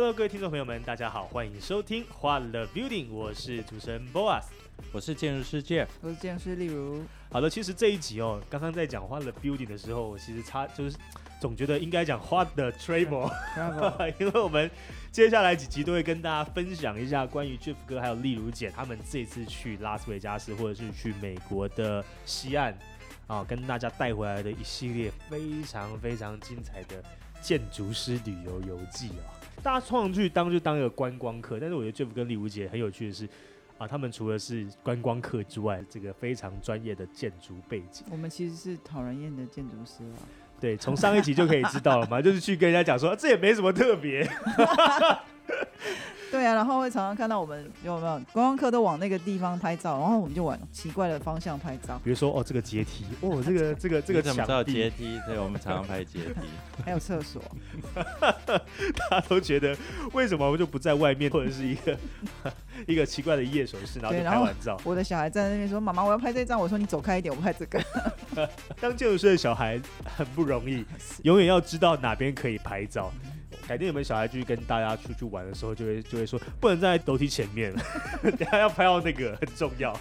Hello，各位听众朋友们，大家好，欢迎收听欢乐 Building，我是主持人 Boas。我是建筑师 Jeff，我是建筑师例如。好的，其实这一集哦，刚刚在讲欢乐 Building 的时候，我其实差就是总觉得应该讲画的 Travel，因为我们接下来几集都会跟大家分享一下关于 Jeff 哥还有例如姐他们这次去拉斯维加斯或者是去美国的西岸啊，跟大家带回来的一系列非常非常精彩的建筑师旅游游记哦。大家创上去当就当一个观光客，但是我觉得 Jeff 跟李无姐很有趣的是。啊，他们除了是观光客之外，这个非常专业的建筑背景。我们其实是讨人厌的建筑师啊。对，从上一集就可以知道了嘛，就是去跟人家讲说，这也没什么特别。对啊，然后会常常看到我们有没有观光客都往那个地方拍照，然后我们就往奇怪的方向拍照。比如说，哦，这个阶梯，哦，这个这个这个怎么知道阶梯？对，我们常常拍阶梯，还有厕所。大家都觉得为什么我们就不在外面，或者是一个一个奇怪的夜手势，然后就拍完照。我的小孩站在那边说：“妈妈，我要拍这张。”我说：“你走开一点，我拍这个。”当建筑师的小孩很不容易，永远要知道哪边可以拍照。改天有没有小孩去跟大家出去玩的时候，就会就会说不能在楼梯前面，等下要拍到那个很重要。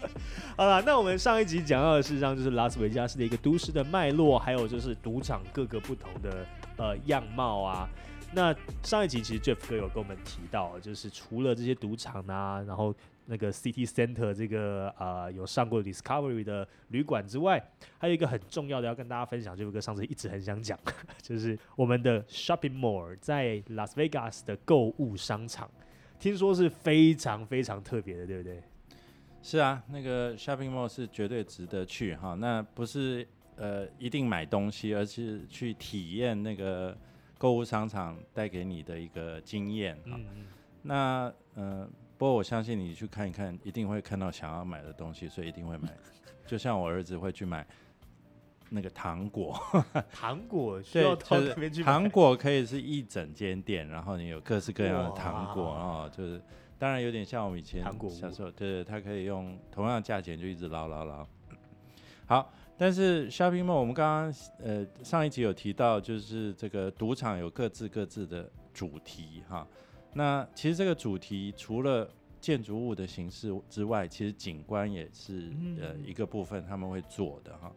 好了，那我们上一集讲到的事实上就是拉斯维加斯的一个都市的脉络，还有就是赌场各个不同的呃样貌啊。那上一集其实 Jeff 哥有跟我们提到，就是除了这些赌场啊，然后。那个 City Center 这个啊有上过 Discovery 的旅馆之外，还有一个很重要的要跟大家分享，就是个上次一直很想讲，就是我们的 Shopping Mall 在 Las Vegas 的购物商场，听说是非常非常特别的，对不对？是啊，那个 Shopping Mall 是绝对值得去哈。那不是呃一定买东西，而是去体验那个购物商场带给你的一个经验哈。那嗯。不过我相信你去看一看，一定会看到想要买的东西，所以一定会买。就像我儿子会去买那个糖果，糖果需要到那边去。糖果可以是一整间店，然后你有各式各样的糖果哦，就是当然有点像我们以前小时候，对，他可以用同样的价钱就一直捞捞捞。好，但是 shopping mall 我们刚刚呃上一集有提到，就是这个赌场有各自各自的主题哈。那其实这个主题除了建筑物的形式之外，其实景观也是呃一个部分他们会做的哈，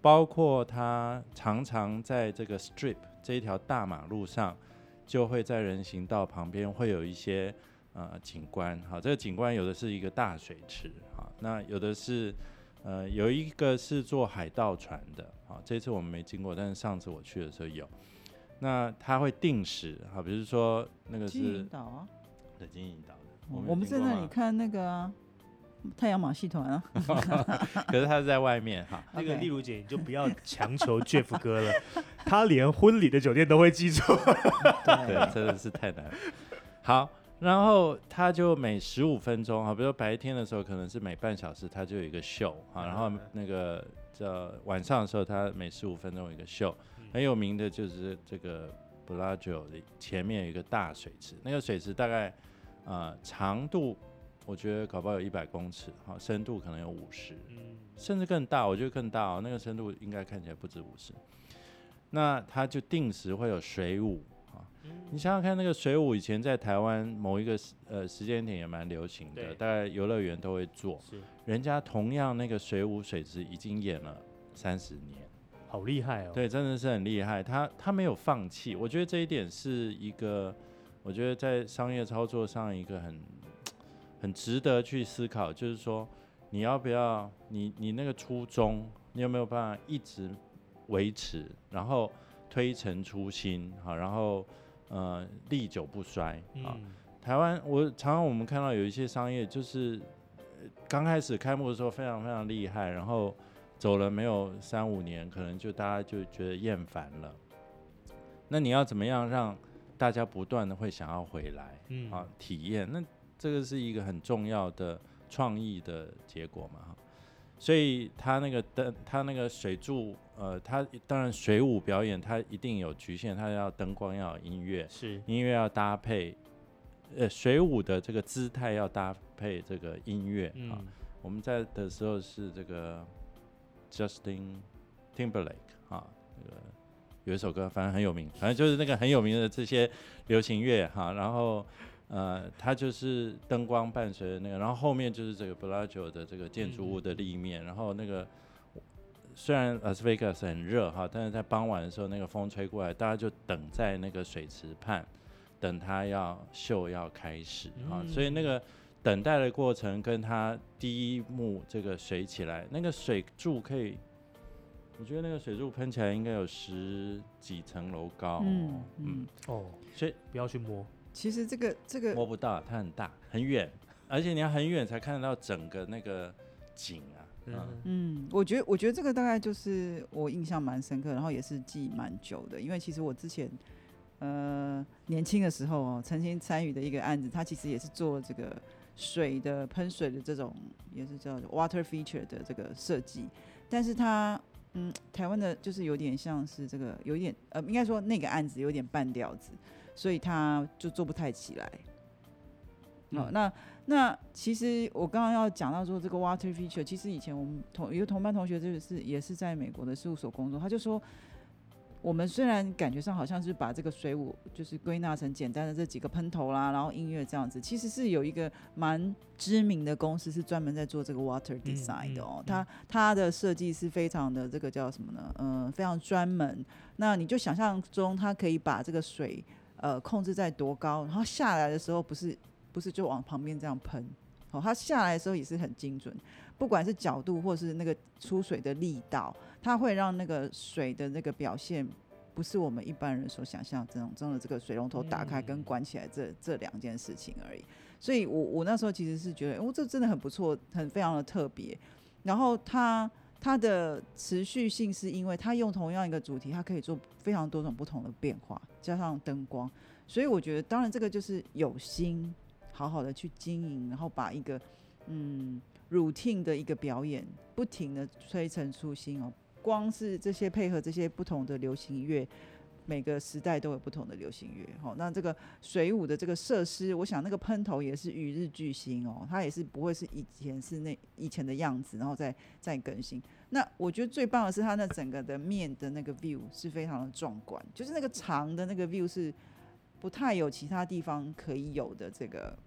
包括他常常在这个 strip 这一条大马路上，就会在人行道旁边会有一些呃景观哈，这个景观有的是一个大水池哈，那有的是呃有一个是做海盗船的啊，这次我们没经过，但是上次我去的时候有。那他会定时，好，比如说那个是金银岛啊，对，金银岛的。我们在那里看那个太阳马戏团啊，可是他是在外面哈。那个丽如姐，你就不要强求 Jeff 哥了，他连婚礼的酒店都会记住，对，真的是太难。好，然后他就每十五分钟，哈，比如说白天的时候可能是每半小时，他就有一个秀啊，然后那个叫晚上的时候，他每十五分钟有一个秀。很有名的就是这个布拉酒的前面有一个大水池，那个水池大概啊长度，我觉得搞不好有一百公尺，哈，深度可能有五十，嗯，甚至更大，我觉得更大哦，那个深度应该看起来不止五十。那它就定时会有水舞，啊，你想想看，那个水舞以前在台湾某一个时呃时间点也蛮流行的，大概游乐园都会做，是，人家同样那个水舞水池已经演了三十年。好厉害哦！对，真的是很厉害。他他没有放弃，我觉得这一点是一个，我觉得在商业操作上一个很很值得去思考，就是说你要不要你你那个初衷，你有没有办法一直维持，然后推陈出新，好，然后呃历久不衰啊。台湾我常常我们看到有一些商业，就是刚开始开幕的时候非常非常厉害，然后。走了没有三五年，可能就大家就觉得厌烦了。那你要怎么样让大家不断的会想要回来，嗯啊体验？那这个是一个很重要的创意的结果嘛？所以他那个灯，他那个水柱，呃，他当然水舞表演，它一定有局限，它要灯光，要有音乐，是音乐要搭配，呃，水舞的这个姿态要搭配这个音乐啊。我们在的时候是这个 Justin Timberlake 啊，那个有一首歌，反正很有名，反正就是那个很有名的这些流行乐哈，然后。呃，它就是灯光伴随的那个，然后后面就是这个 Bellagio 的这个建筑物的立面，然后那个虽然 Las Vegas 很热哈，但是在傍晚的时候，那个风吹过来，大家就等在那个水池畔，等它要秀要开始啊，所以那个等待的过程跟它第一幕这个水起来，那个水柱可以，我觉得那个水柱喷起来应该有十几层楼高，嗯嗯哦，所以不要去摸。其实这个这个摸不到，它很大很远，而且你要很远才看得到整个那个景啊。嗯。嗯，我觉得我觉得这个大概就是我印象蛮深刻，然后也是记蛮久的，因为其实我之前呃年轻的时候哦，曾经参与的一个案子，他其实也是做这个水的喷水的这种，也是叫 water feature 的这个设计，但是它嗯台湾的就是有点像是这个有一点呃应该说那个案子有点半吊子。所以它就做不太起来。好，那那其实我刚刚要讲到说这个 water feature，其实以前我们同一个同班同学就是也是在美国的事务所工作，他就说，我们虽然感觉上好像是把这个水舞就是归纳成简单的这几个喷头啦，然后音乐这样子，其实是有一个蛮知名的公司是专门在做这个 water design 的哦，它它的设计是非常的这个叫什么呢？嗯，非常专门。那你就想象中，它可以把这个水呃，控制在多高，然后下来的时候不是不是就往旁边这样喷，哦，它下来的时候也是很精准，不管是角度或是那个出水的力道，它会让那个水的那个表现不是我们一般人所想象这种真的这个水龙头打开跟关起来这这两件事情而已。所以我我那时候其实是觉得，哦，这真的很不错，很非常的特别。然后它。它的持续性是因为它用同样一个主题，它可以做非常多种不同的变化，加上灯光，所以我觉得，当然这个就是有心好好的去经营，然后把一个嗯 routine 的一个表演，不停的推陈出新哦。光是这些配合这些不同的流行乐。每个时代都有不同的流行乐，好，那这个水舞的这个设施，我想那个喷头也是与日俱新哦，它也是不会是以前是那以前的样子，然后再再更新。那我觉得最棒的是它那整个的面的那个 view 是非常的壮观，就是那个长的那个 view 是不太有其他地方可以有的这个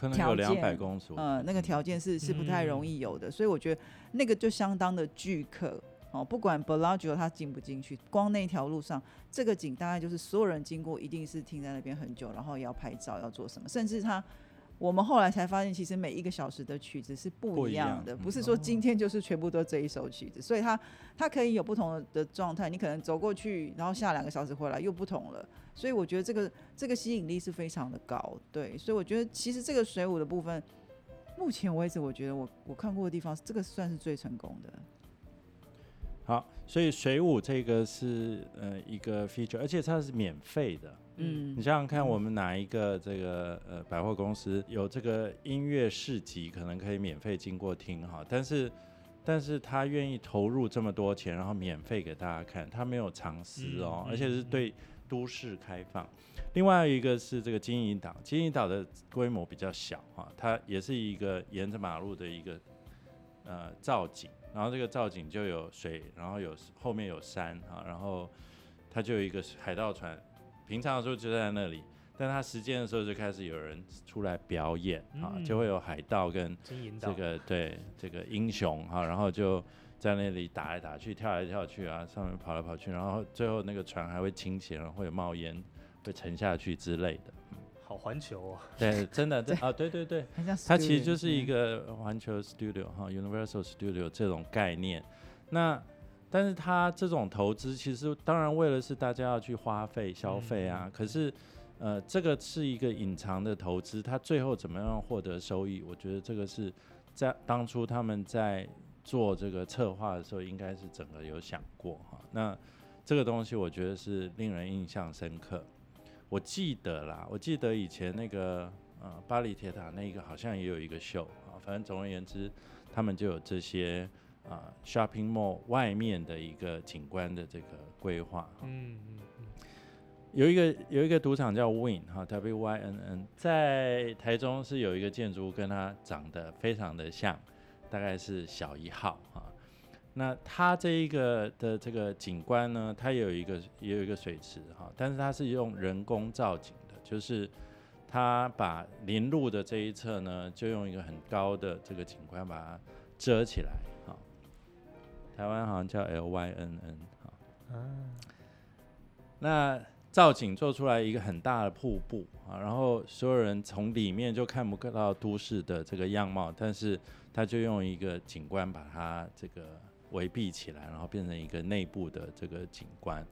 可能有两百公尺，呃，那个条件是是不太容易有的，所以我觉得那个就相当的巨客。哦，不管 Bellagio 它进不进去，光那条路上，这个景大概就是所有人经过一定是停在那边很久，然后要拍照要做什么，甚至它，我们后来才发现，其实每一个小时的曲子是不一样的，不是说今天就是全部都这一首曲子，所以它它可以有不同的状态，你可能走过去，然后下两个小时回来又不同了，所以我觉得这个这个吸引力是非常的高，对，所以我觉得其实这个水舞的部分，目前为止我觉得我我看过的地方，这个算是最成功的。好，所以水舞这个是呃一个 feature，而且它是免费的。嗯，你想想看，我们哪一个这个呃百货公司有这个音乐市集，可能可以免费经过听哈？但是，但是他愿意投入这么多钱，然后免费给大家看，他没有藏私哦，而且是对都市开放。另外一个是这个金银岛，金银岛的规模比较小哈，它也是一个沿着马路的一个呃造景。然后这个造景就有水，然后有后面有山啊，然后它就有一个海盗船，平常的时候就在那里，但他实践的时候就开始有人出来表演啊，就会有海盗跟这个对这个英雄哈，然后就在那里打来打去，跳来跳去啊，上面跑来跑去，然后最后那个船还会倾斜，然后会有冒烟，会沉下去之类的。好环球哦，对，真的，对啊，对对对，它其实就是一个环球 studio 哈，Universal Studio 这种概念。那但是它这种投资其实当然为了是大家要去花费消费啊，可是呃这个是一个隐藏的投资，它最后怎么样获得收益？我觉得这个是在当初他们在做这个策划的时候，应该是整个有想过哈。那这个东西我觉得是令人印象深刻。我记得啦，我记得以前那个呃巴黎铁塔那个好像也有一个秀啊。反正总而言之，他们就有这些啊 shopping mall 外面的一个景观的这个规划。嗯嗯嗯。有一个有一个赌场叫 Win 哈 W Y N N，在台中是有一个建筑物跟它长得非常的像，大概是小一号哈。那它这一个的这个景观呢，它有一个也有一个水池哈，但是它是用人工造景的，就是它把林路的这一侧呢，就用一个很高的这个景观把它遮起来哈。台湾好像叫 L Y N N 哈。嗯。那造景做出来一个很大的瀑布啊，然后所有人从里面就看不到都市的这个样貌，但是他就用一个景观把它这个。围蔽起来，然后变成一个内部的这个景观，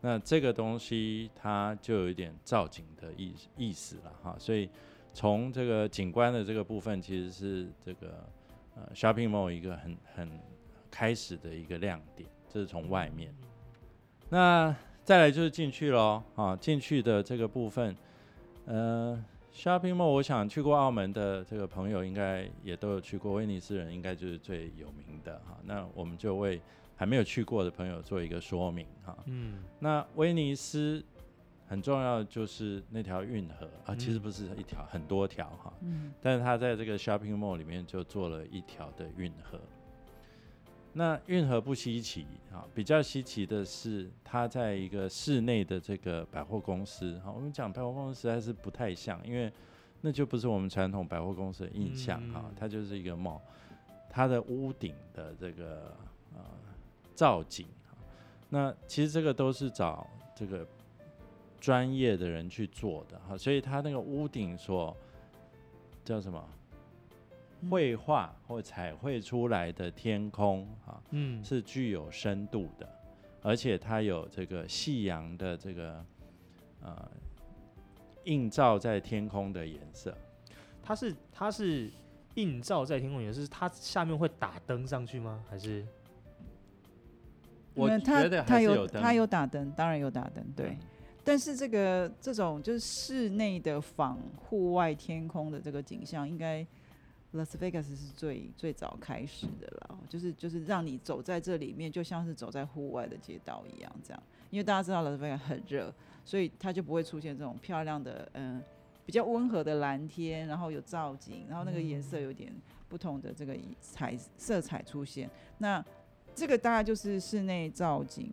那这个东西它就有一点造景的意意思了哈。所以从这个景观的这个部分，其实是这个呃 shopping mall 一个很很开始的一个亮点，这是从外面。那再来就是进去喽啊，进去的这个部分，呃。Shopping Mall，我想去过澳门的这个朋友应该也都有去过，威尼斯人应该就是最有名的哈。那我们就为还没有去过的朋友做一个说明哈。嗯。那威尼斯很重要就是那条运河啊，其实不是一条，很多条哈。嗯。但是它在这个 Shopping Mall 里面就做了一条的运河。那运河不稀奇啊，比较稀奇的是它在一个室内的这个百货公司。好，我们讲百货公司实在是不太像，因为那就不是我们传统百货公司的印象哈，它就是一个 mall，它的屋顶的这个呃造景，那其实这个都是找这个专业的人去做的哈，所以它那个屋顶所叫什么？绘画或彩绘出来的天空啊，嗯，是具有深度的，而且它有这个夕阳的这个呃映照在天空的颜色。它是它是映照在天空颜色，它下面会打灯上去吗？还是？我觉得它有它有打灯，当然有打灯，对。但是这个这种就是室内的仿户外天空的这个景象，应该。Las Vegas 是最最早开始的了，就是就是让你走在这里面，就像是走在户外的街道一样，这样。因为大家知道 Las Vegas 很热，所以它就不会出现这种漂亮的，嗯，比较温和的蓝天，然后有造景，然后那个颜色有点不同的这个彩色彩出现。那这个大概就是室内造景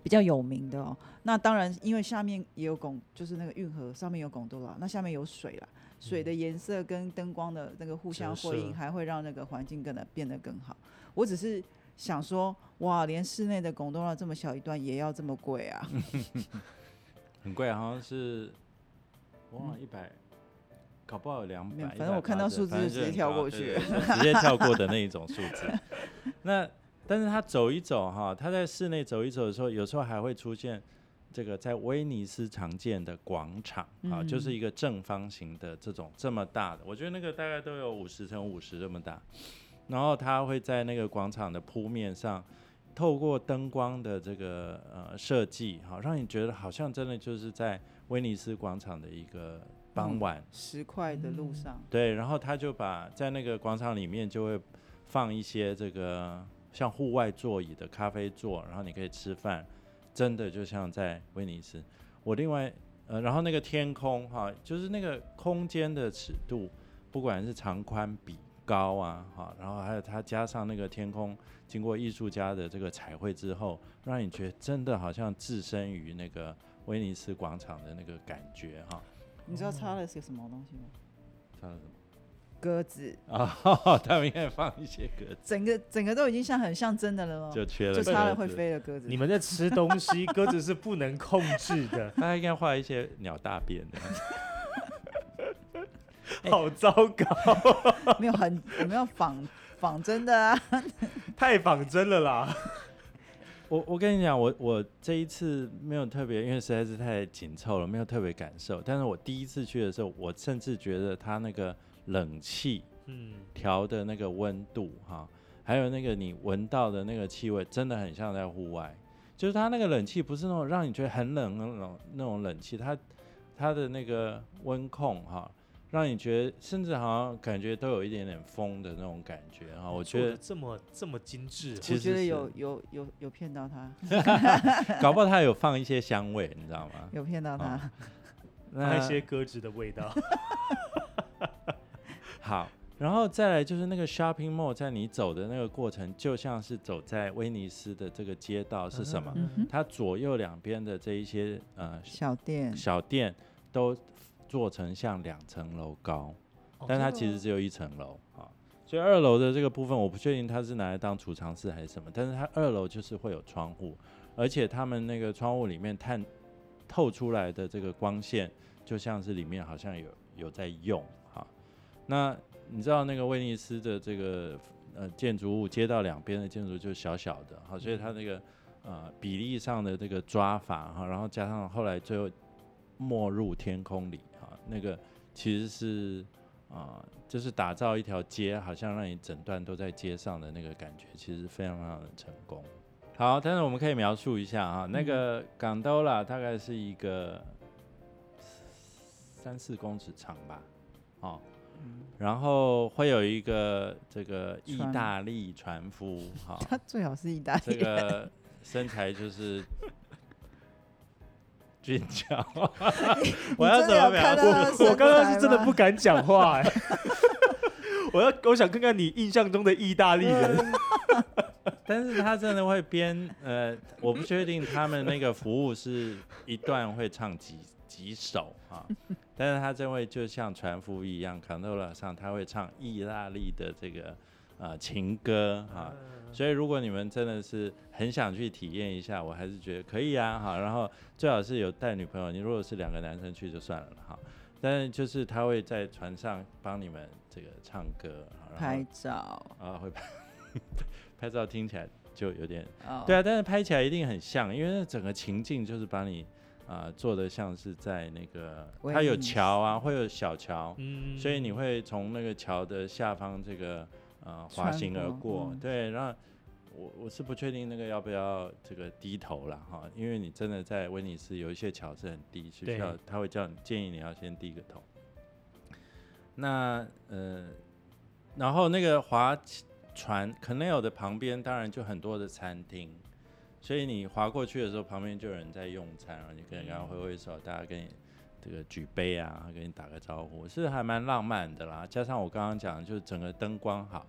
比较有名的哦。那当然，因为下面也有拱，就是那个运河上面有拱多了，那下面有水了。水的颜色跟灯光的那个互相辉映，还会让那个环境更的变得更好。我只是想说，哇，连室内的拱东这么小一段也要这么贵啊？很贵，好像是哇一百，搞不好有两百。反正我看到数字就直接跳过去，直接跳过的那一种数字。那但是他走一走哈，他在室内走一走的时候，有时候还会出现。这个在威尼斯常见的广场啊，就是一个正方形的这种这么大的，我觉得那个大概都有五十乘五十这么大。然后它会在那个广场的铺面上，透过灯光的这个呃设计，好让你觉得好像真的就是在威尼斯广场的一个傍晚石块的路上。对，然后他就把在那个广场里面就会放一些这个像户外座椅的咖啡座，然后你可以吃饭。真的就像在威尼斯，我另外呃，然后那个天空哈，就是那个空间的尺度，不管是长宽比高啊哈，然后还有它加上那个天空，经过艺术家的这个彩绘之后，让你觉得真的好像置身于那个威尼斯广场的那个感觉哈。你知道插了些什么东西吗？插了什么？鸽子啊，他们应该放一些鸽子，整个整个都已经像很像真的了哦？就缺了，就差了会飞的鸽子。你们在吃东西，鸽子是不能控制的。他应该画一些鸟大便的，好糟糕。没有很，我们要仿仿真的啊，太仿真了啦。我我跟你讲，我我这一次没有特别，因为实在是太紧凑了，没有特别感受。但是我第一次去的时候，我甚至觉得他那个。冷气，嗯，调的那个温度哈，还还有那个你闻到的那个气味，真的很像在户外。就是它那个冷气不是那种让你觉得很冷那种那种冷气，它它的那个温控哈，让你觉得甚至好像感觉都有一点点风的那种感觉哈。我觉得这么这么精致，我觉得有有有有骗到他，搞不好他有放一些香味，你知道吗？有骗到他，那一些鸽子的味道。好。然后再来就是那个 shopping mall，在你走的那个过程，就像是走在威尼斯的这个街道是什么？它左右两边的这一些呃小店，小店都做成像两层楼高，但它其实只有一层楼啊。所以二楼的这个部分，我不确定它是拿来当储藏室还是什么，但是它二楼就是会有窗户，而且他们那个窗户里面探透出来的这个光线，就像是里面好像有有在用哈。那你知道那个威尼斯的这个呃建筑物，街道两边的建筑就小小的，好，所以它那个呃比例上的这个抓法哈，然后加上后来最后没入天空里哈，那个其实是啊，就是打造一条街，好像让你整段都在街上的那个感觉，其实非常非常的成功。好，但是我们可以描述一下哈，那个港兜啦，大概是一个三四公尺长吧，哦。然后会有一个这个意大利船夫，哈，他最好是意大利，这个身材就是俊俏。我要怎么描述？我刚刚是真的不敢讲话，哎，我要我想看看你印象中的意大利人，但是他真的会编，呃，我不确定他们那个服务是一段会唱几几首啊。但是他这位就像船夫一样 c o n t o l a 上他会唱意大利的这个啊情歌哈，所以如果你们真的是很想去体验一下，我还是觉得可以啊哈。然后最好是有带女朋友，你如果是两个男生去就算了哈。但是就是他会在船上帮你们这个唱歌，拍照啊会拍拍照，听起来就有点对啊，但是拍起来一定很像，因为那整个情境就是把你。啊，做的像是在那个，它有桥啊，会有小桥，所以你会从那个桥的下方这个呃滑行而过，对，然后我我是不确定那个要不要这个低头了哈，因为你真的在威尼斯有一些桥是很低，需要他会叫你建议你要先低个头。那呃，然后那个划船 canal 的旁边当然就很多的餐厅。所以你划过去的时候，旁边就有人在用餐，然后你跟人家挥挥手，大家跟你这个举杯啊，跟你打个招呼，是还蛮浪漫的啦。加上我刚刚讲，就是整个灯光好，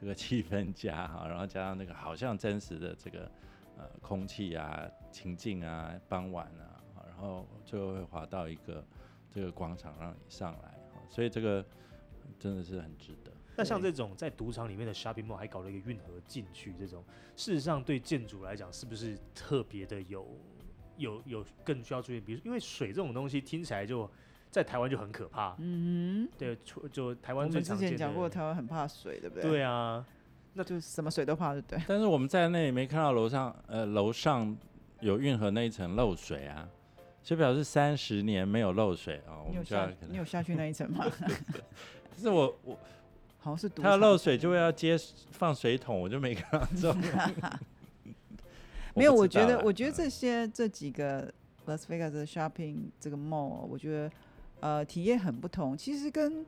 这个气氛佳哈，然后加上那个好像真实的这个呃空气啊、情境啊、傍晚啊，然后最后会滑到一个这个广场让你上来，所以这个真的是很值得。那像这种在赌场里面的 shopping mall 还搞了一个运河进去，这种事实上对建筑来讲是不是特别的有有有更需要注意？比如因为水这种东西听起来就在台湾就很可怕，嗯哼，对，就台湾最常见。之前讲过台湾很怕水，对不对？对啊，那就什么水都怕，对不对？但是我们在那里没看到楼上呃楼上有运河那一层漏水啊，就表示三十年没有漏水啊。你有下你有下去那一层吗？可是我我。好像是他要漏水就会要接放水桶，我就没看到这种。没有，我觉得，我觉得这些这几个 Las Vegas 的 shopping 这个 mall，我觉得呃体验很不同。其实跟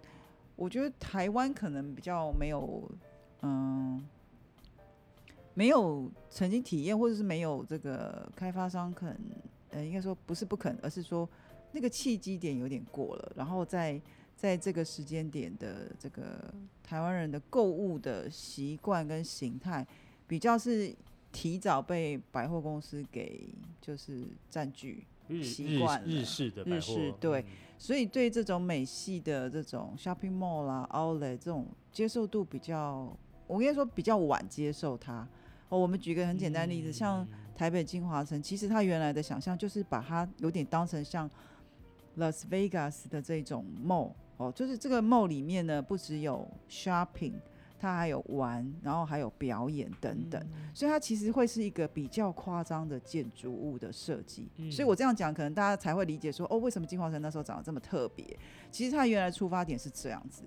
我觉得台湾可能比较没有，嗯，没有曾经体验，或者是没有这个开发商肯，呃，应该说不是不肯，而是说那个契机点有点过了，然后在。在这个时间点的这个台湾人的购物的习惯跟形态，比较是提早被百货公司给就是占据习惯日式的日式对，所以对这种美系的这种 shopping mall 啦、outlet 这种接受度比较，我应该说比较晚接受它。哦，我们举个很简单的例子，像台北金华城，其实他原来的想象就是把它有点当成像 Las Vegas 的这种 mall。哦，就是这个 mall 里面呢，不只有 shopping，它还有玩，然后还有表演等等，所以它其实会是一个比较夸张的建筑物的设计。所以我这样讲，可能大家才会理解说，哦，为什么金华城那时候长得这么特别？其实它原来出发点是这样子。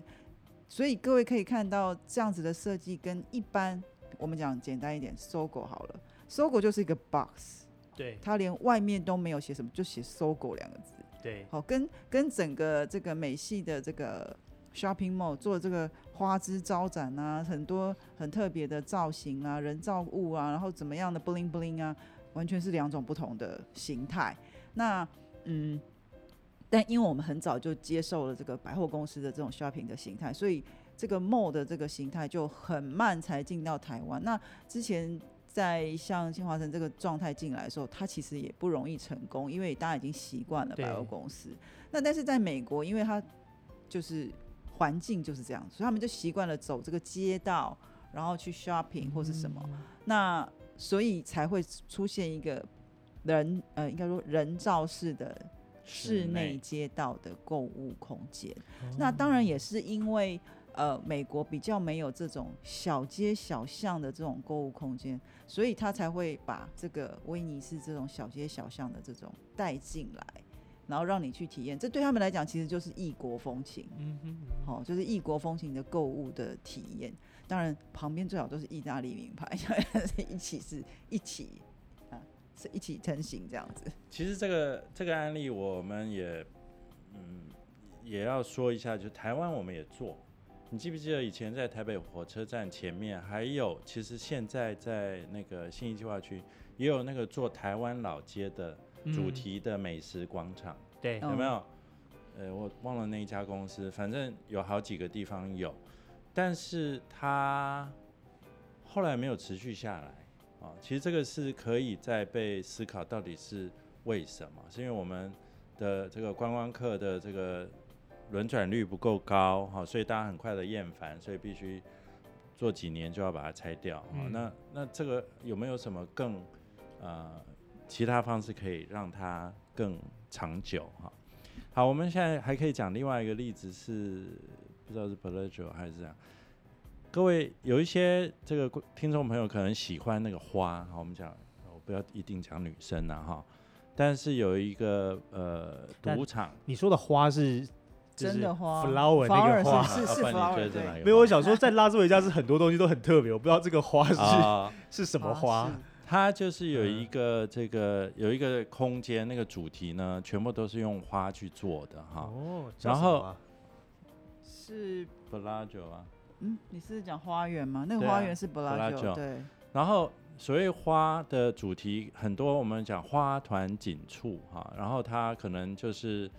所以各位可以看到，这样子的设计跟一般我们讲简单一点，搜狗好了，搜狗就是一个 box，对，它连外面都没有写什么，就写搜狗两个字。对，好，跟跟整个这个美系的这个 shopping mall 做这个花枝招展啊，很多很特别的造型啊，人造物啊，然后怎么样的 bling bling 啊，完全是两种不同的形态。那嗯，但因为我们很早就接受了这个百货公司的这种 shopping 的形态，所以这个 mall 的这个形态就很慢才进到台湾。那之前。在像新华城这个状态进来的时候，他其实也不容易成功，因为大家已经习惯了百货公司。那但是在美国，因为他就是环境就是这样，所以他们就习惯了走这个街道，然后去 shopping 或是什么。那所以才会出现一个人呃，应该说人造式的室内街道的购物空间。那当然也是因为。呃，美国比较没有这种小街小巷的这种购物空间，所以他才会把这个威尼斯这种小街小巷的这种带进来，然后让你去体验。这对他们来讲，其实就是异国风情。嗯哼，好，就是异国风情的购物的体验。当然，旁边最好都是意大利名牌，一起是一起啊，是一起成型这样子。其实这个这个案例，我们也嗯也要说一下，就台湾我们也做。你记不记得以前在台北火车站前面，还有其实现在在那个新义计划区也有那个做台湾老街的主题的美食广场，对，有没有？呃，我忘了那一家公司，反正有好几个地方有，但是它后来没有持续下来啊。其实这个是可以再被思考，到底是为什么？是因为我们的这个观光客的这个。轮转率不够高，哈，所以大家很快的厌烦，所以必须做几年就要把它拆掉，哈。那那这个有没有什么更呃其他方式可以让它更长久，哈？好，我们现在还可以讲另外一个例子是，不知道是 p l a g i o 还是这样。各位有一些这个听众朋友可能喜欢那个花，好，我们讲，我不要一定讲女生呐，哈。但是有一个呃赌场，你说的花是？真的花，flower 那个花是是 flower，没有，我想说在拉斯维加斯很多东西都很特别，我不知道这个花是 是什么花。它就是有一个这个有一个空间，那个主题呢，全部都是用花去做的哈。哦，然后是 b l a g o 啊？嗯，你是讲花园吗？那个花园是 b l a g o 对。然后所谓花的主题很多，我们讲花团锦簇哈，然后它可能就是。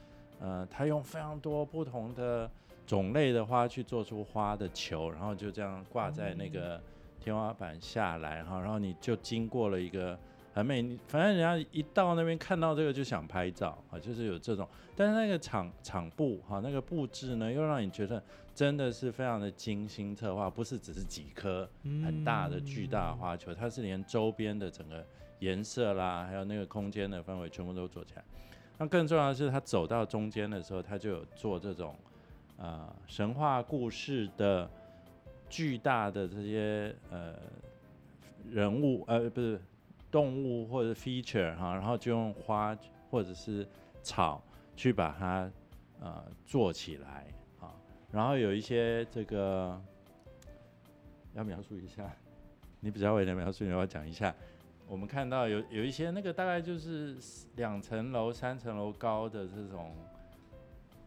呃，他用非常多不同的种类的花去做出花的球，然后就这样挂在那个天花板下来，哈，然后你就经过了一个很美，反正人家一到那边看到这个就想拍照啊，就是有这种，但是那个场场布哈，那个布置呢，又让你觉得真的是非常的精心策划，不是只是几颗很大的巨大花球，它是连周边的整个颜色啦，还有那个空间的氛围全部都做起来。那更重要的是，他走到中间的时候，他就有做这种，呃，神话故事的巨大的这些呃人物，呃，不是动物或者 feature 哈，然后就用花或者是草去把它呃做起来啊，然后有一些这个要描述一下，你比较会的描述，你要讲一下。我们看到有有一些那个大概就是两层楼、三层楼高的这种，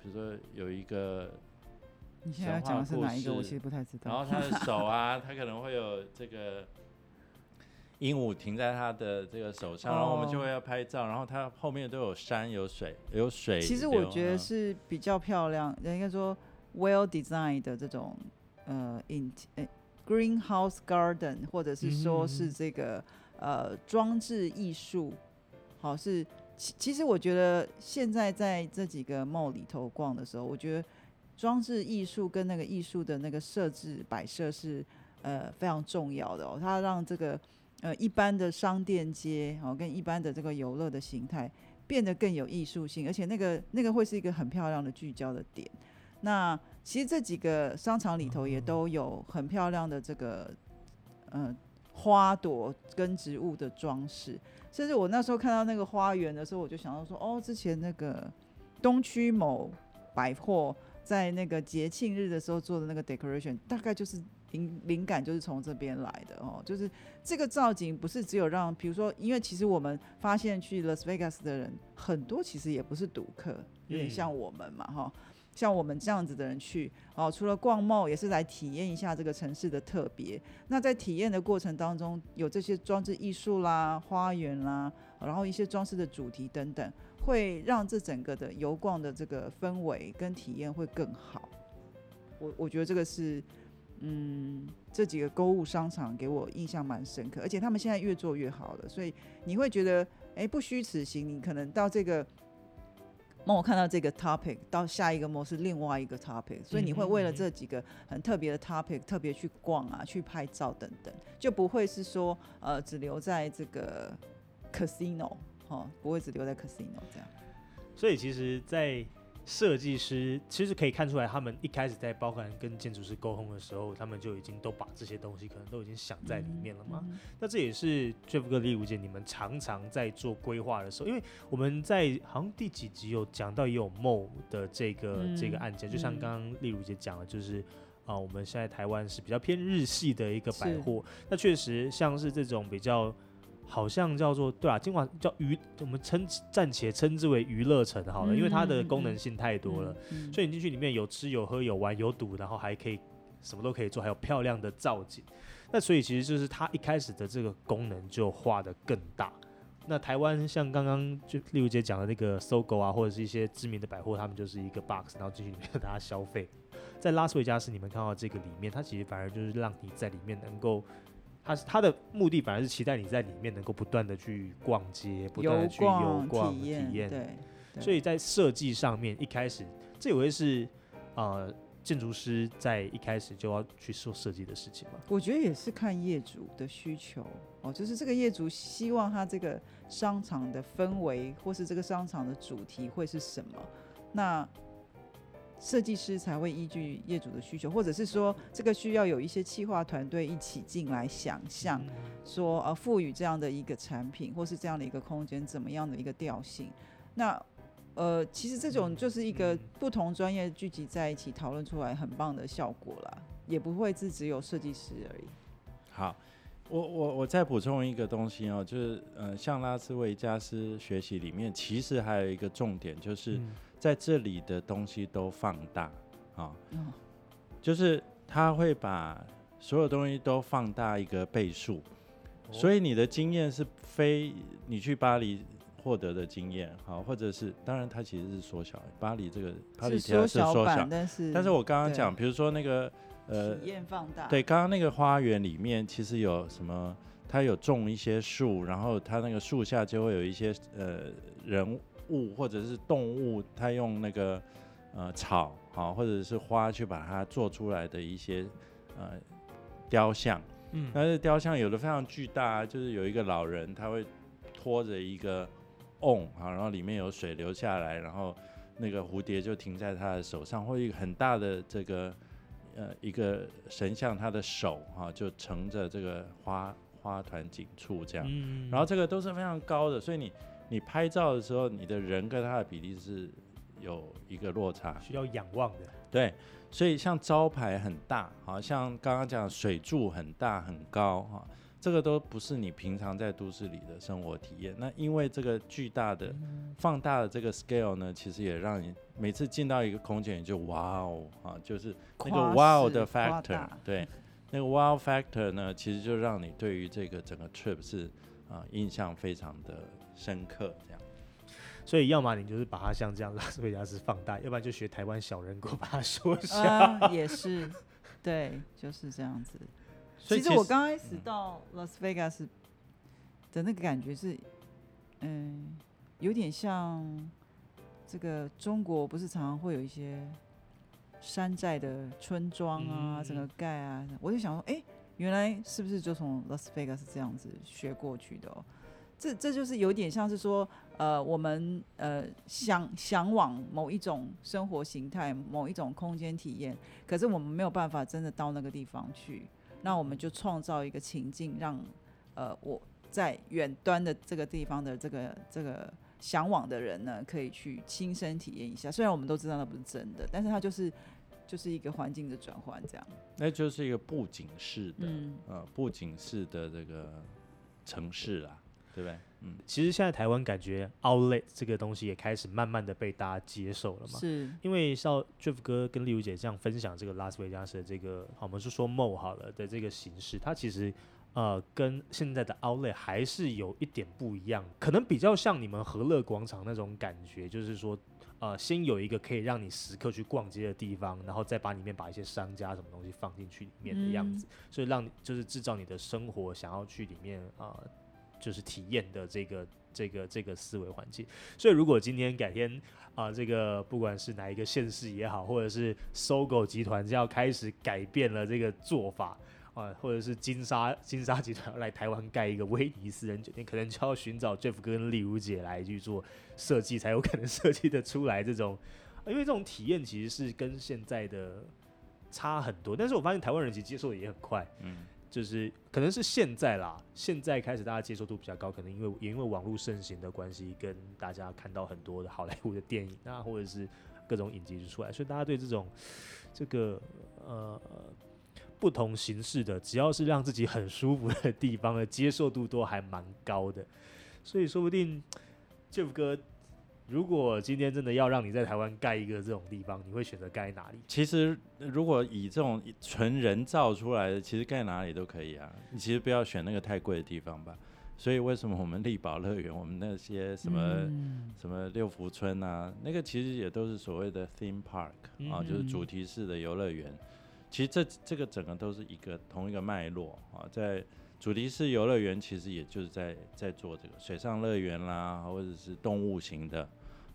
比如说有一个，你现在讲的是哪一个？我其实不太知道。然后他的手啊，他可能会有这个鹦鹉停在他的这个手上，然后我们就会要拍照。然后它后面都有山、有水、有水。其实我觉得是比较漂亮，应该说 well designed 的这种呃 in greenhouse garden，或者是说是这个。呃，装置艺术，好是其其实我觉得现在在这几个 mall 里头逛的时候，我觉得装置艺术跟那个艺术的那个设置摆设是呃非常重要的哦。它让这个呃一般的商店街哦跟一般的这个游乐的形态变得更有艺术性，而且那个那个会是一个很漂亮的聚焦的点。那其实这几个商场里头也都有很漂亮的这个嗯。花朵跟植物的装饰，甚至我那时候看到那个花园的时候，我就想到说，哦，之前那个东区某百货在那个节庆日的时候做的那个 decoration，大概就是灵灵感就是从这边来的哦，就是这个造景不是只有让，比如说，因为其实我们发现去 Las Vegas 的人很多，其实也不是赌客，有点像我们嘛哈，像我们这样子的人去哦，除了逛贸也是来体验一下这个城市的特别。那在体验的过程当中，有这些装置艺术啦、花园啦，然后一些装饰的主题等等，会让这整个的游逛的这个氛围跟体验会更好。我我觉得这个是。嗯，这几个购物商场给我印象蛮深刻，而且他们现在越做越好了，所以你会觉得，哎，不虚此行。你可能到这个梦，我看到这个 topic，到下一个梦是另外一个 topic，所以你会为了这几个很特别的 topic 特别去逛啊，去拍照等等，就不会是说呃只留在这个 casino 哈，不会只留在 casino 这样。所以其实，在设计师其实可以看出来，他们一开始在包含跟建筑师沟通的时候，他们就已经都把这些东西可能都已经想在里面了嘛。那这也是 Jeff 哥、李如姐你们常常在做规划的时候，因为我们在好像第几集有讲到也有 Mo 的这个这个案件，就像刚刚丽如姐讲的，就是啊，我们现在台湾是比较偏日系的一个百货，那确实像是这种比较。好像叫做对啊，今晚叫娱，我们称暂且称之为娱乐城好了，因为它的功能性太多了，所以你进去里面有吃有喝有玩有赌，然后还可以什么都可以做，还有漂亮的造景。那所以其实就是它一开始的这个功能就画的更大。那台湾像刚刚就例如姐讲的那个搜狗啊，或者是一些知名的百货，他们就是一个 box，然后进去里面大家消费。在拉斯维加斯，你们看到这个里面，它其实反而就是让你在里面能够。他他的目的反而是期待你在里面能够不断的去逛街，不断的去游逛体验。对，所以在设计上面一开始，这也会是呃建筑师在一开始就要去做设计的事情吗？我觉得也是看业主的需求哦，就是这个业主希望他这个商场的氛围或是这个商场的主题会是什么，那。设计师才会依据业主的需求，或者是说这个需要有一些企划团队一起进来想象，说呃赋予这样的一个产品或是这样的一个空间怎么样的一个调性。那呃其实这种就是一个不同专业聚集在一起讨论出来很棒的效果啦，也不会是只有设计师而已。好，我我我再补充一个东西哦，就是呃像拉斯维加斯学习里面其实还有一个重点就是。在这里的东西都放大，啊，就是他会把所有东西都放大一个倍数，所以你的经验是非你去巴黎获得的经验，好，或者是当然它其实是缩小，巴黎这个巴黎是缩小，但是但是我刚刚讲，比如说那个呃体验放大，对，刚刚那个花园里面其实有什么？它有种一些树，然后它那个树下就会有一些呃人。物或者是动物，它用那个呃草好，或者是花去把它做出来的一些呃雕像，嗯，但是雕像有的非常巨大，就是有一个老人，他会拖着一个瓮啊，然后里面有水流下来，然后那个蝴蝶就停在他的手上，或一个很大的这个呃一个神像，他的手哈就乘着这个花花团锦簇这样，然后这个都是非常高的，所以你。你拍照的时候，你的人跟他的比例是有一个落差，需要仰望的。对，所以像招牌很大，好像刚刚讲水柱很大很高哈，这个都不是你平常在都市里的生活体验。那因为这个巨大的放大的这个 scale 呢，其实也让你每次进到一个空间，你就哇哦啊，就是那个 wow 的 factor，对，那个 wow factor 呢，其实就让你对于这个整个 trip 是啊印象非常的。深刻这样，所以要么你就是把它像这样拉斯维加斯放大，要不然就学台湾小人国把它缩小。也是，对，就是这样子。其实我刚开始到拉斯维加斯的那个感觉是，嗯，有点像这个中国不是常常会有一些山寨的村庄啊，整个盖啊，我就想说，哎，原来是不是就从拉斯维加斯这样子学过去的？哦？这这就是有点像是说，呃，我们呃想向往某一种生活形态、某一种空间体验，可是我们没有办法真的到那个地方去，那我们就创造一个情境，让呃我在远端的这个地方的这个这个向往的人呢，可以去亲身体验一下。虽然我们都知道那不是真的，但是它就是就是一个环境的转换，这样。那就是一个布景式的，呃，布景式的这个城市啦，对不对？嗯，其实现在台湾感觉 Outlet 这个东西也开始慢慢的被大家接受了嘛。是。因为像 Jeff 哥跟丽如姐这样分享这个拉斯维加斯的这个，好，我们是说 Mall 好了的这个形式，它其实呃跟现在的 Outlet 还是有一点不一样，可能比较像你们和乐广场那种感觉，就是说呃先有一个可以让你时刻去逛街的地方，然后再把里面把一些商家什么东西放进去里面的样子，所以让你就是制造你的生活想要去里面啊。就是体验的这个这个这个思维环境，所以如果今天改天啊，这个不管是哪一个县市也好，或者是搜狗集团就要开始改变了这个做法啊，或者是金沙金沙集团来台湾盖一个威尼斯人酒店，可能就要寻找 Jeff 跟丽如姐来去做设计，才有可能设计的出来这种，因为这种体验其实是跟现在的差很多，但是我发现台湾人其实接受的也很快，嗯。就是可能是现在啦，现在开始大家接受度比较高，可能因为也因为网络盛行的关系，跟大家看到很多的好莱坞的电影啊，或者是各种影集就出来，所以大家对这种这个呃不同形式的，只要是让自己很舒服的地方的接受度都还蛮高的，所以说不定 Jeff 哥。如果今天真的要让你在台湾盖一个这种地方，你会选择盖哪里？其实，如果以这种纯人造出来的，其实盖哪里都可以啊。你其实不要选那个太贵的地方吧。所以为什么我们力宝乐园，我们那些什么什么六福村啊，那个其实也都是所谓的 theme park 啊，就是主题式的游乐园。其实这这个整个都是一个同一个脉络啊，在主题式游乐园其实也就是在在做这个水上乐园啦，或者是动物型的。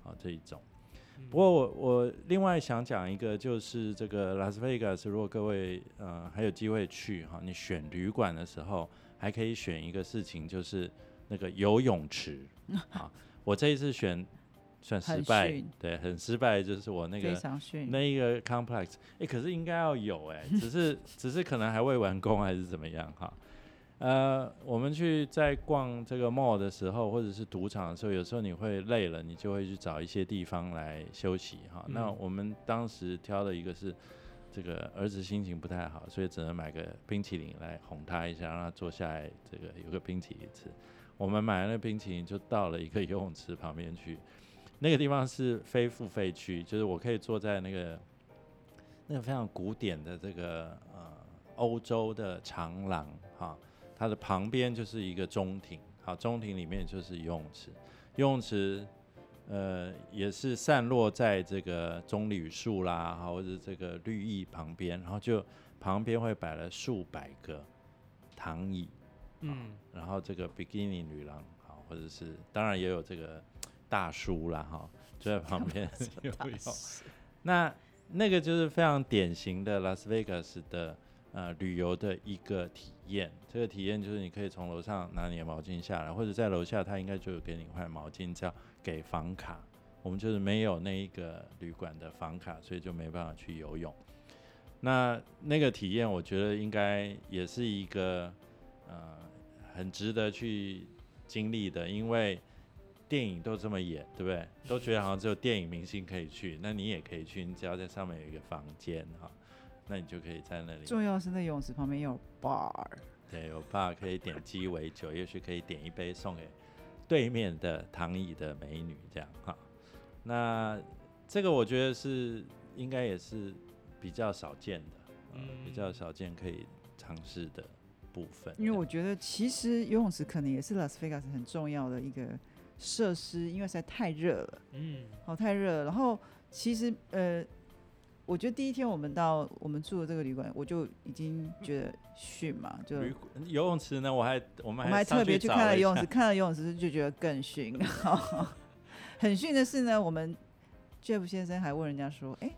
啊，这一种。不过我我另外想讲一个，就是这个拉斯维加斯，如果各位呃还有机会去哈，你选旅馆的时候，还可以选一个事情，就是那个游泳池 啊。我这一次选算失败，对，很失败，就是我那个那一个 complex，哎，可是应该要有哎，只是只是可能还未完工还是怎么样哈。呃，我们去在逛这个 mall 的时候，或者是赌场的时候，有时候你会累了，你就会去找一些地方来休息哈。那我们当时挑的一个是，这个儿子心情不太好，所以只能买个冰淇淋来哄他一下，让他坐下来，这个有个冰淇淋吃。我们买了那冰淇淋，就到了一个游泳池旁边去，那个地方是非付费区，就是我可以坐在那个那个非常古典的这个呃欧洲的长廊哈。它的旁边就是一个中庭，好，中庭里面就是游泳池，游泳池，呃，也是散落在这个棕榈树啦，或者这个绿意旁边，然后就旁边会摆了数百个躺椅，嗯，然后这个比基尼女郎，好，或者是当然也有这个大叔啦，哈，就在旁边 那那个就是非常典型的拉斯维加斯的。呃，旅游的一个体验，这个体验就是你可以从楼上拿你的毛巾下来，或者在楼下，他应该就有给你换毛巾，叫给房卡。我们就是没有那一个旅馆的房卡，所以就没办法去游泳。那那个体验，我觉得应该也是一个呃很值得去经历的，因为电影都这么演，对不对？都觉得好像只有电影明星可以去，那你也可以去，你只要在上面有一个房间哈。那你就可以在那里。重要是那游泳池旁边有 bar，对，有 bar 可以点鸡尾酒，也许可以点一杯送给对面的躺椅的美女，这样哈。那这个我觉得是应该也是比较少见的，嗯，比较少见可以尝试的部分。因为我觉得其实游泳池可能也是拉斯维加斯很重要的一个设施，因为实在太热了，嗯，好太热。然后其实呃。我觉得第一天我们到我们住的这个旅馆，我就已经觉得逊嘛，就游泳池呢，我还我们还特别去看了游泳池，看了游泳池就觉得更逊。很逊的是呢，我们 Jeff 先生还问人家说：“哎，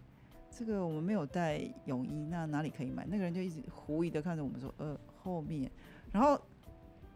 这个我们没有带泳衣，那哪里可以买？”那个人就一直狐疑的看着我们说：“呃，后面。”然后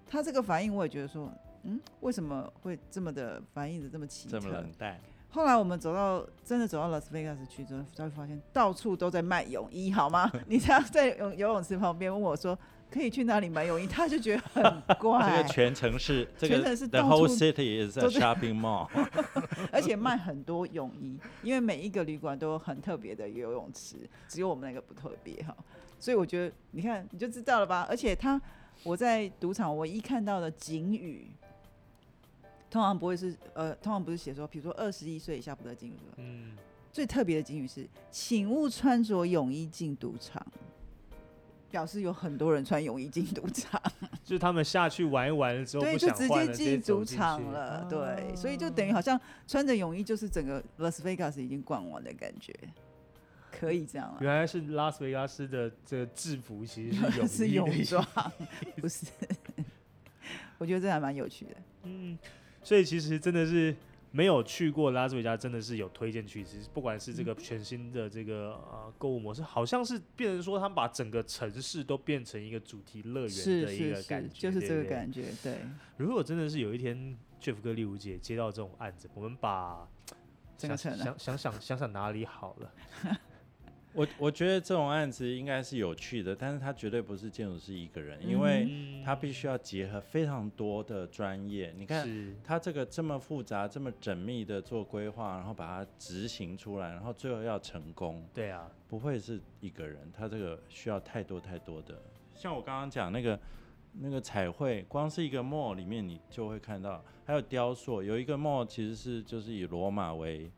他这个反应，我也觉得说：“嗯，为什么会这么的反应的这么奇特？”这么冷淡。后来我们走到真的走到拉斯维加斯去之后，才会发现到处都在卖泳衣，好吗？你这样在泳游泳池旁边问我说：“可以去哪里买泳衣？他就觉得很怪。这个全城市，这个是 the whole city is a shopping mall，而且卖很多泳衣，因为每一个旅馆都有很特别的游泳池，只有我们那个不特别哈。所以我觉得，你看你就知道了吧。而且他，我在赌场唯一看到的警语，通常不会是呃，通常不是写说，比如说二十一岁以下不得进入。嗯。最特别的警语是，请勿穿着泳衣进赌场。表示有很多人穿泳衣进赌场，就是他们下去玩一玩之后，对，就直接进赌场了。对，所以就等于好像穿着泳衣就是整个 Las Vegas 已经逛完的感觉，可以这样。原来是拉斯维加斯的这个制服其实是泳 装，不是？我觉得这还蛮有趣的。嗯，所以其实真的是。没有去过拉斯维加，真的是有推荐去。其实不管是这个全新的这个呃购物模式，好像是变成说他们把整个城市都变成一个主题乐园的一个感觉，就是这个感觉。对。如果真的是有一天 Jeff 哥、丽如姐接到这种案子，我们把想想想想想想哪里好了。我我觉得这种案子应该是有趣的，但是他绝对不是建筑师一个人，因为他必须要结合非常多的专业。你看他这个这么复杂、这么缜密的做规划，然后把它执行出来，然后最后要成功。对啊，不会是一个人，他这个需要太多太多的。像我刚刚讲那个那个彩绘，光是一个 mall 里面你就会看到，还有雕塑，有一个 mall 其实是就是以罗马为。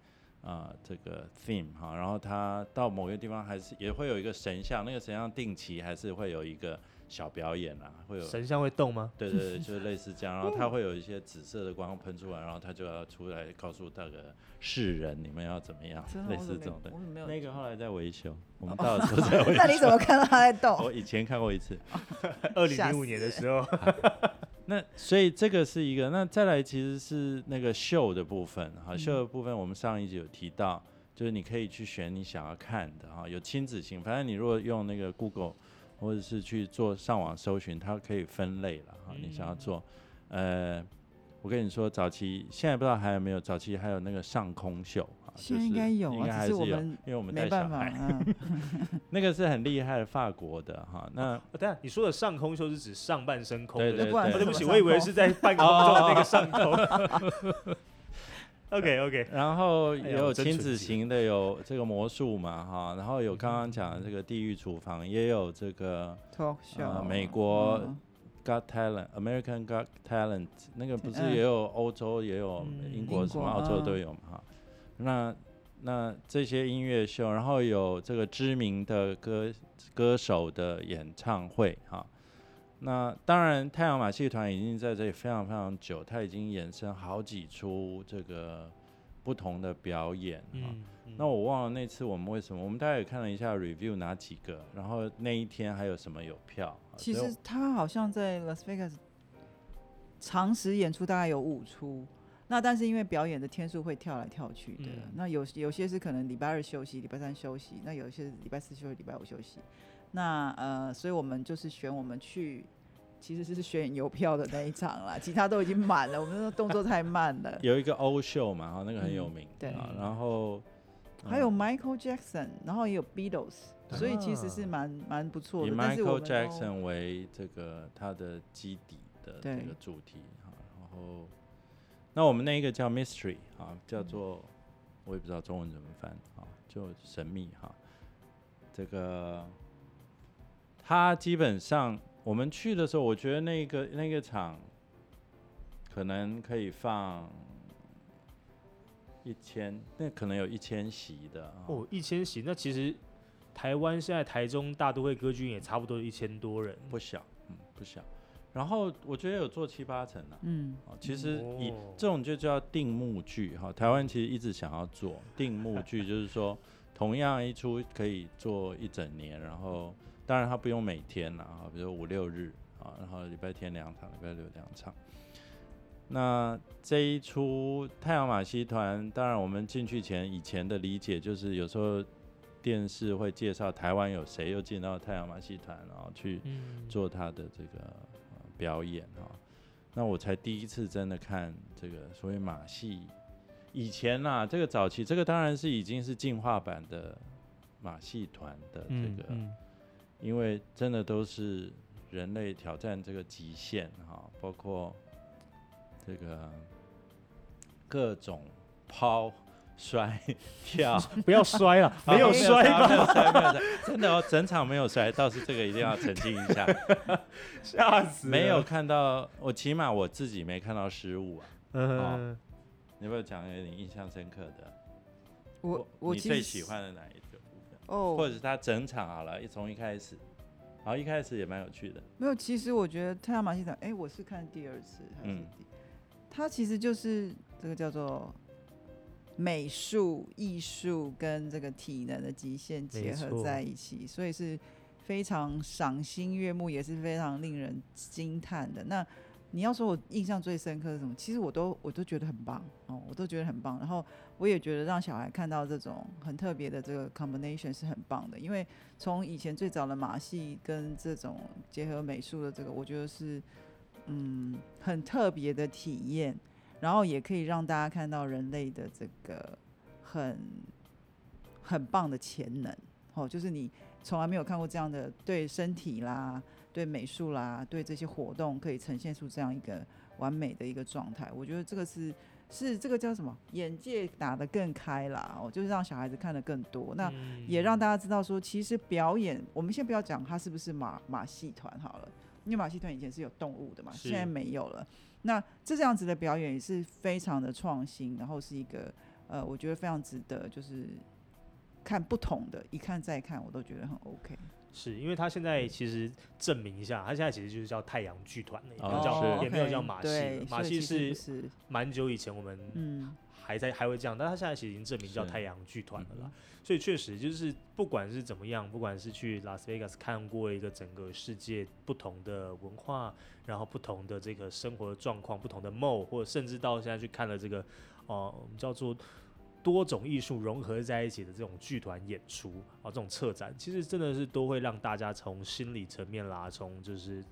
啊，这个 theme 哈，然后他到某个地方还是也会有一个神像，那个神像定期还是会有一个小表演啊，会有神像会动吗？对对对，就是类似这样，然后它会有一些紫色的光喷出来，然后它就要出来告诉那个世人你们要怎么样，类似这种的。那个后来在维修，我们到的时候在维修。那你怎么看到它在动？我以前看过一次，二零零五年的时候。那所以这个是一个，那再来其实是那个秀的部分哈，秀的部分我们上一集有提到，就是你可以去选你想要看的哈，有亲子型，反正你如果用那个 Google 或者是去做上网搜寻，它可以分类了哈，你想要做，呃。我跟你说，早期现在不知道还有没有，早期还有那个上空秀啊，现在应该有，应该还是有，因为我们带小孩，那个是很厉害的法国的哈。那等下你说的上空秀是指上半身空？对对对，对不起，我以为是在半空中的 那个上空。OK OK，然后也有亲子型的，有这个魔术嘛哈，然后有刚刚讲的这个地狱厨房，也有这个呃美国。Got Talent, American Got Talent，那个不是也有欧洲也有英国什么澳洲都有嘛哈？那那这些音乐秀，然后有这个知名的歌歌手的演唱会哈。那当然，太阳马戏团已经在这里非常非常久，它已经衍生好几出这个不同的表演哈。那我忘了那次我们为什么，我们大概也看了一下 review 哪几个，然后那一天还有什么有票。其实他好像在 Las Vegas 长时演出大概有五出，那但是因为表演的天数会跳来跳去的，那有有些是可能礼拜二休息，礼拜三休息，那有些是礼拜四休息，礼拜五休息。那呃，所以我们就是选我们去，其实是选邮票的那一场啦，其他都已经满了，我们那动作太慢了。有一个欧秀嘛，哈，那个很有名，对啊，然后。还有 Michael Jackson，然后也有 Beatles，所以其实是蛮蛮不错的。以 Michael Jackson 为这个他的基底的这个主题哈，然后那我们那一个叫 Mystery 啊，叫做我也不知道中文怎么翻啊，就神秘哈。这个他基本上我们去的时候，我觉得那个那个场可能可以放。一千，那可能有一千席的哦，一千席，那其实台湾现在台中大都会歌剧院也差不多一千多人，不小，嗯，不小。然后我觉得有做七八成的，嗯，其实以这种就叫定目剧哈，台湾其实一直想要做定目剧，就是说同样一出可以做一整年，然后当然他不用每天了啊，比如五六日啊，然后礼拜天两场，礼拜六两场。那这一出太阳马戏团，当然我们进去前以前的理解就是，有时候电视会介绍台湾有谁又进到太阳马戏团，然后去做他的这个表演哈。那我才第一次真的看这个所谓马戏。以前呐，这个早期这个当然是已经是进化版的马戏团的这个，因为真的都是人类挑战这个极限哈，包括这个各种抛。摔 跳，不要摔了，没有摔吧？没有摔，没有摔，真的哦，整场没有摔，倒是这个一定要澄清一下，吓死！没有看到，我起码我自己没看到失误啊。嗯，你有没有讲有点印象深刻的？我我你最喜欢的哪一？哦，或者是他整场好了，一从一开始，然后一开始也蛮有趣的。没有，其实我觉得太阳马戏团，哎，我是看第二次还是第？他其实就是这个叫做。美术、艺术跟这个体能的极限结合在一起，所以是非常赏心悦目，也是非常令人惊叹的。那你要说我印象最深刻是什么？其实我都我都觉得很棒哦，我都觉得很棒。然后我也觉得让小孩看到这种很特别的这个 combination 是很棒的，因为从以前最早的马戏跟这种结合美术的这个，我觉得是嗯很特别的体验。然后也可以让大家看到人类的这个很很棒的潜能，哦，就是你从来没有看过这样的对身体啦、对美术啦、对这些活动可以呈现出这样一个完美的一个状态。我觉得这个是是这个叫什么？眼界打得更开啦，哦，就是让小孩子看得更多。那也让大家知道说，其实表演，我们先不要讲它是不是马马戏团好了，因为马戏团以前是有动物的嘛，现在没有了。那这样子的表演也是非常的创新，然后是一个呃，我觉得非常值得，就是看不同的，一看再看，我都觉得很 OK。是因为他现在其实证明一下，他现在其实就是叫太阳剧团了，也没有叫也没有叫马戏，马戏是蛮久以前我们嗯。还在还会这样，但他现在其实已经证明叫太阳剧团了啦。所以确实就是不管是怎么样，不管是去拉斯维加斯看过一个整个世界不同的文化，然后不同的这个生活的状况，不同的 mode，或者甚至到现在去看了这个哦，我们叫做多种艺术融合在一起的这种剧团演出啊，这种策展，其实真的是都会让大家从心理层面啦，从就是。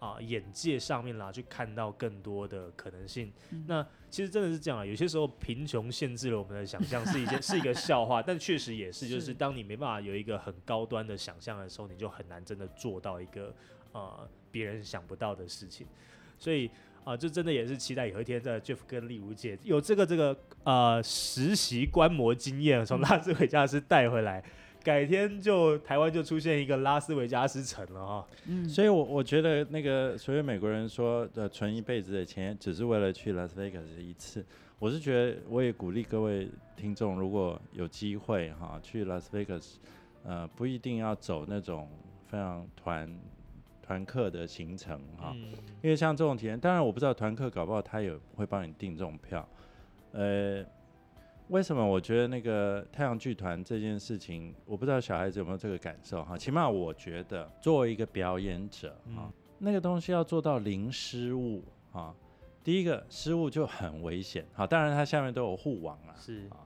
啊，眼界上面啦，去看到更多的可能性。那其实真的是这样啊，有些时候贫穷限制了我们的想象，是一件 是一个笑话，但确实也是，就是当你没办法有一个很高端的想象的时候，你就很难真的做到一个呃别人想不到的事情。所以啊，就真的也是期待有一天在 Jeff 跟丽如姐有这个这个呃实习观摩经验，从拉斯维加斯带回来。改天就台湾就出现一个拉斯维加斯城了哈，嗯，所以我我觉得那个所有美国人说的存一辈子的钱，只是为了去拉斯维加斯一次，我是觉得我也鼓励各位听众，如果有机会哈去拉斯维加斯，呃，不一定要走那种非常团团客的行程哈，因为像这种体验，当然我不知道团客搞不好他也会帮你订这种票，呃。为什么我觉得那个太阳剧团这件事情，我不知道小孩子有没有这个感受哈？起码我觉得作为一个表演者啊，那个东西要做到零失误啊，第一个失误就很危险。好，当然它下面都有护网啊，是啊。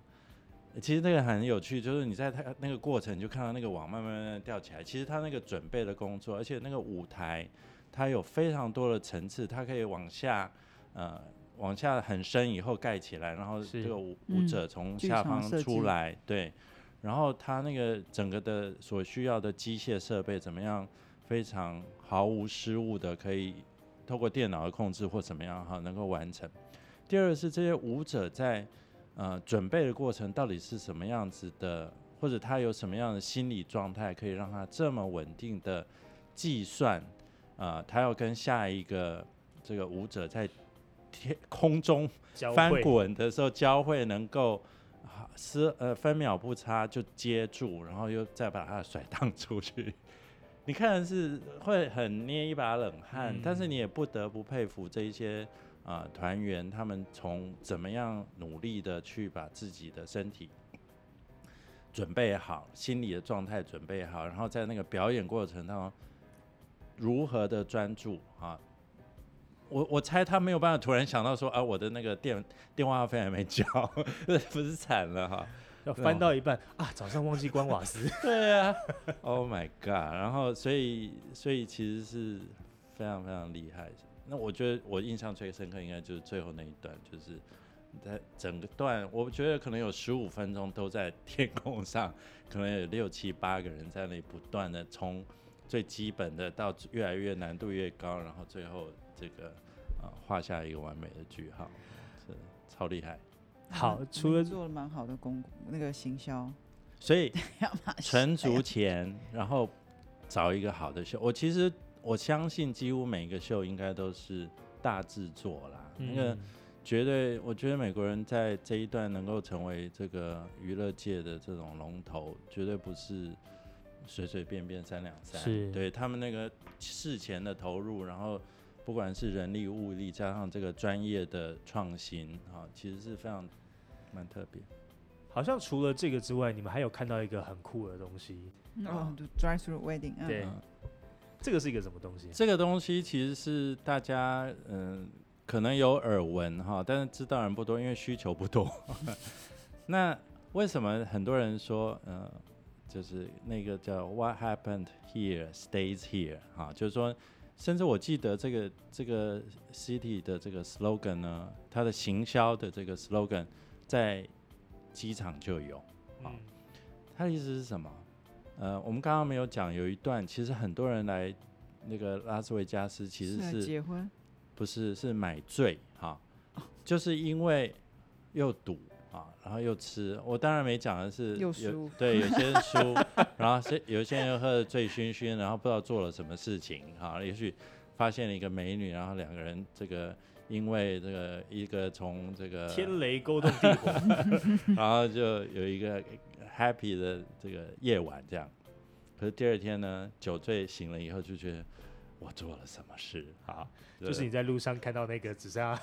其实那个很有趣，就是你在它那个过程就看到那个网慢慢慢慢吊起来。其实它那个准备的工作，而且那个舞台它有非常多的层次，它可以往下呃。往下很深以后盖起来，然后这个舞舞者从下方出来，对，然后它那个整个的所需要的机械设备怎么样，非常毫无失误的可以透过电脑的控制或怎么样哈能够完成。第二是这些舞者在呃准备的过程到底是什么样子的，或者他有什么样的心理状态可以让他这么稳定的计算啊，他要跟下一个这个舞者在。天空中 翻滚的时候，交汇能够是呃分秒不差就接住，然后又再把它甩荡出去。你看是会很捏一把冷汗，但是你也不得不佩服这一些啊团员，他们从怎么样努力的去把自己的身体准备好，心理的状态准备好，然后在那个表演过程当中如何的专注啊。我我猜他没有办法突然想到说啊，我的那个电电话费还没交，不是惨了哈？要翻到一半啊，早上忘记关瓦斯。对啊，Oh my god！然后所以所以其实是非常非常厉害。那我觉得我印象最深刻应该就是最后那一段，就是在整个段，我觉得可能有十五分钟都在 天空上，可能有六七八个人在那里不断的从最基本的到越来越难度越高，然后最后这个啊画下一个完美的句号，是超厉害。好，除了做了蛮好的公那个行销，所以存足钱，然后找一个好的秀。我其实我相信，几乎每一个秀应该都是大制作啦。那个绝对，我觉得美国人在这一段能够成为这个娱乐界的这种龙头，绝对不是随随便便三两三。是，对他们那个事前的投入，然后不管是人力物力，加上这个专业的创新，啊，其实是非常蛮特别。好像除了这个之外，你们还有看到一个很酷的东西哦，Drive Through Wedding。对，这个是一个什么东西？这个东西其实是大家嗯可能有耳闻哈，但是知道人不多，因为需求不多。那为什么很多人说嗯，就是那个叫 What happened here stays here 哈，就是说，甚至我记得这个这个 city 的这个 slogan 呢，它的行销的这个 slogan 在。机场就有，啊，它的意思是什么？呃，我们刚刚没有讲，有一段其实很多人来那个拉斯维加斯，其实是结婚，不是是买醉，哈，就是因为又赌啊，然后又吃。我当然没讲的是又输，对，有些人输，然后是有些人又喝的醉醺醺，然后不知道做了什么事情，哈，也许发现了一个美女，然后两个人这个。因为这个一个从这个天雷勾动地火，然后就有一个 happy 的这个夜晚这样。可是第二天呢，酒醉醒了以后就觉得我做了什么事啊？就是你在路上看到那个只剩下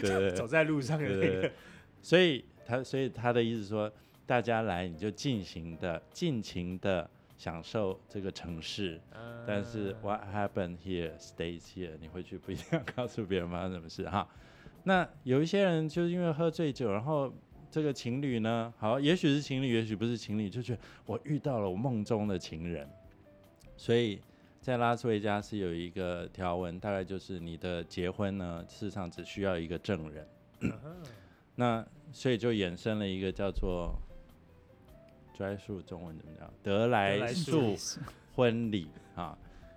对走在路上的那个。所以他所以他的意思说，大家来你就尽情的尽情的。享受这个城市，但是 What happened here stays here。你回去不一定要告诉别人发生什么事哈。那有一些人就是因为喝醉酒，然后这个情侣呢，好，也许是情侣，也许不是情侣，就觉得我遇到了我梦中的情人。所以在拉斯维加斯有一个条文，大概就是你的结婚呢，事实上只需要一个证人。那所以就衍生了一个叫做。来树中文怎么讲？得来速婚礼啊，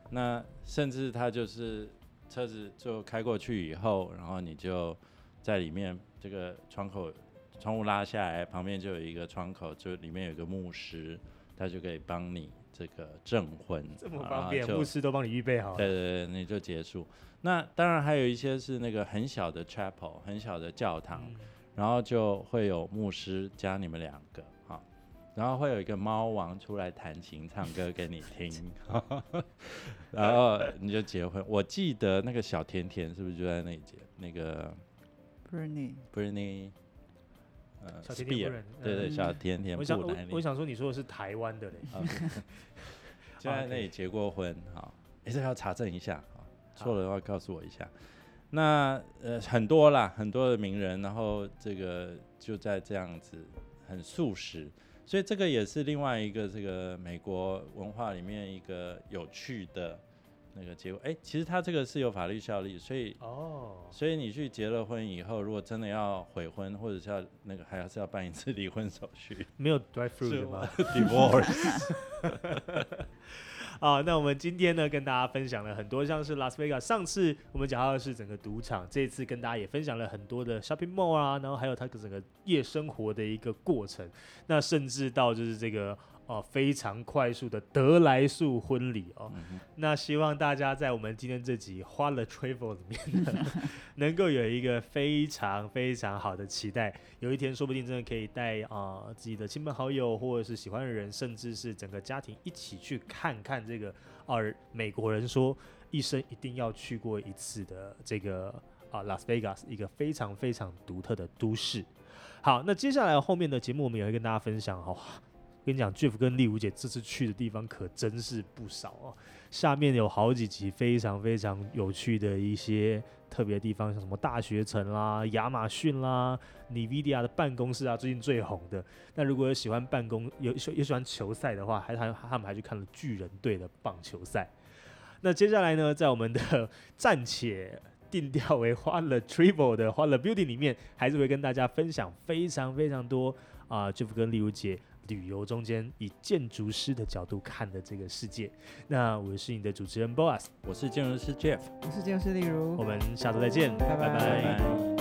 那甚至他就是车子就开过去以后，然后你就在里面这个窗口窗户拉下来，旁边就有一个窗口，就里面有个牧师，他就可以帮你这个证婚，这么方便，牧师都帮你预备好了，对对对，你就结束。那当然还有一些是那个很小的 chapel，很小的教堂，然后就会有牧师加你们两个。然后会有一个猫王出来弹琴唱歌给你听，然后你就结婚。我记得那个小甜甜是不是就在那节那个？Bernie，Bernie，呃，小甜甜，对对，小甜甜。我想我想说你说的是台湾的嘞，就在那里结过婚。好，哎，这要查证一下啊，错了的话告诉我一下。那呃很多啦，很多的名人，然后这个就在这样子很素食。所以这个也是另外一个这个美国文化里面一个有趣的那个结果。哎，其实他这个是有法律效力，所以哦，所以你去结了婚以后，如果真的要悔婚，或者是要那个，还是要办一次离婚手续。没有 drive through 的吗？Divorce。啊，那我们今天呢，跟大家分享了很多，像是拉斯维加上次我们讲到的是整个赌场，这次跟大家也分享了很多的 shopping mall 啊，然后还有它整个夜生活的一个过程，那甚至到就是这个。哦，非常快速的德莱素婚礼哦，那希望大家在我们今天这集花了 travel 里面呢，能够有一个非常非常好的期待，有一天说不定真的可以带啊自己的亲朋好友或者是喜欢的人，甚至是整个家庭一起去看看这个，而美国人说一生一定要去过一次的这个啊拉斯维加斯，一个非常非常独特的都市。好，那接下来后面的节目我们也会跟大家分享哦。跟你讲，Jeff 跟丽茹姐这次去的地方可真是不少哦。下面有好几集非常非常有趣的一些特别地方，像什么大学城啦、亚马逊啦、NVIDIA 的办公室啊，最近最红的。那如果有喜欢办公、有有喜欢球赛的话，还还他们还去看了巨人队的棒球赛。那接下来呢，在我们的 暂且定调为欢乐 Travel 的欢乐 Beauty 里面，还是会跟大家分享非常非常多啊，Jeff 跟丽茹姐。旅游中间以建筑师的角度看的这个世界。那我是你的主持人 Boas，我是建筑师 Jeff，我是建筑师例如，我们下周再见，拜拜拜。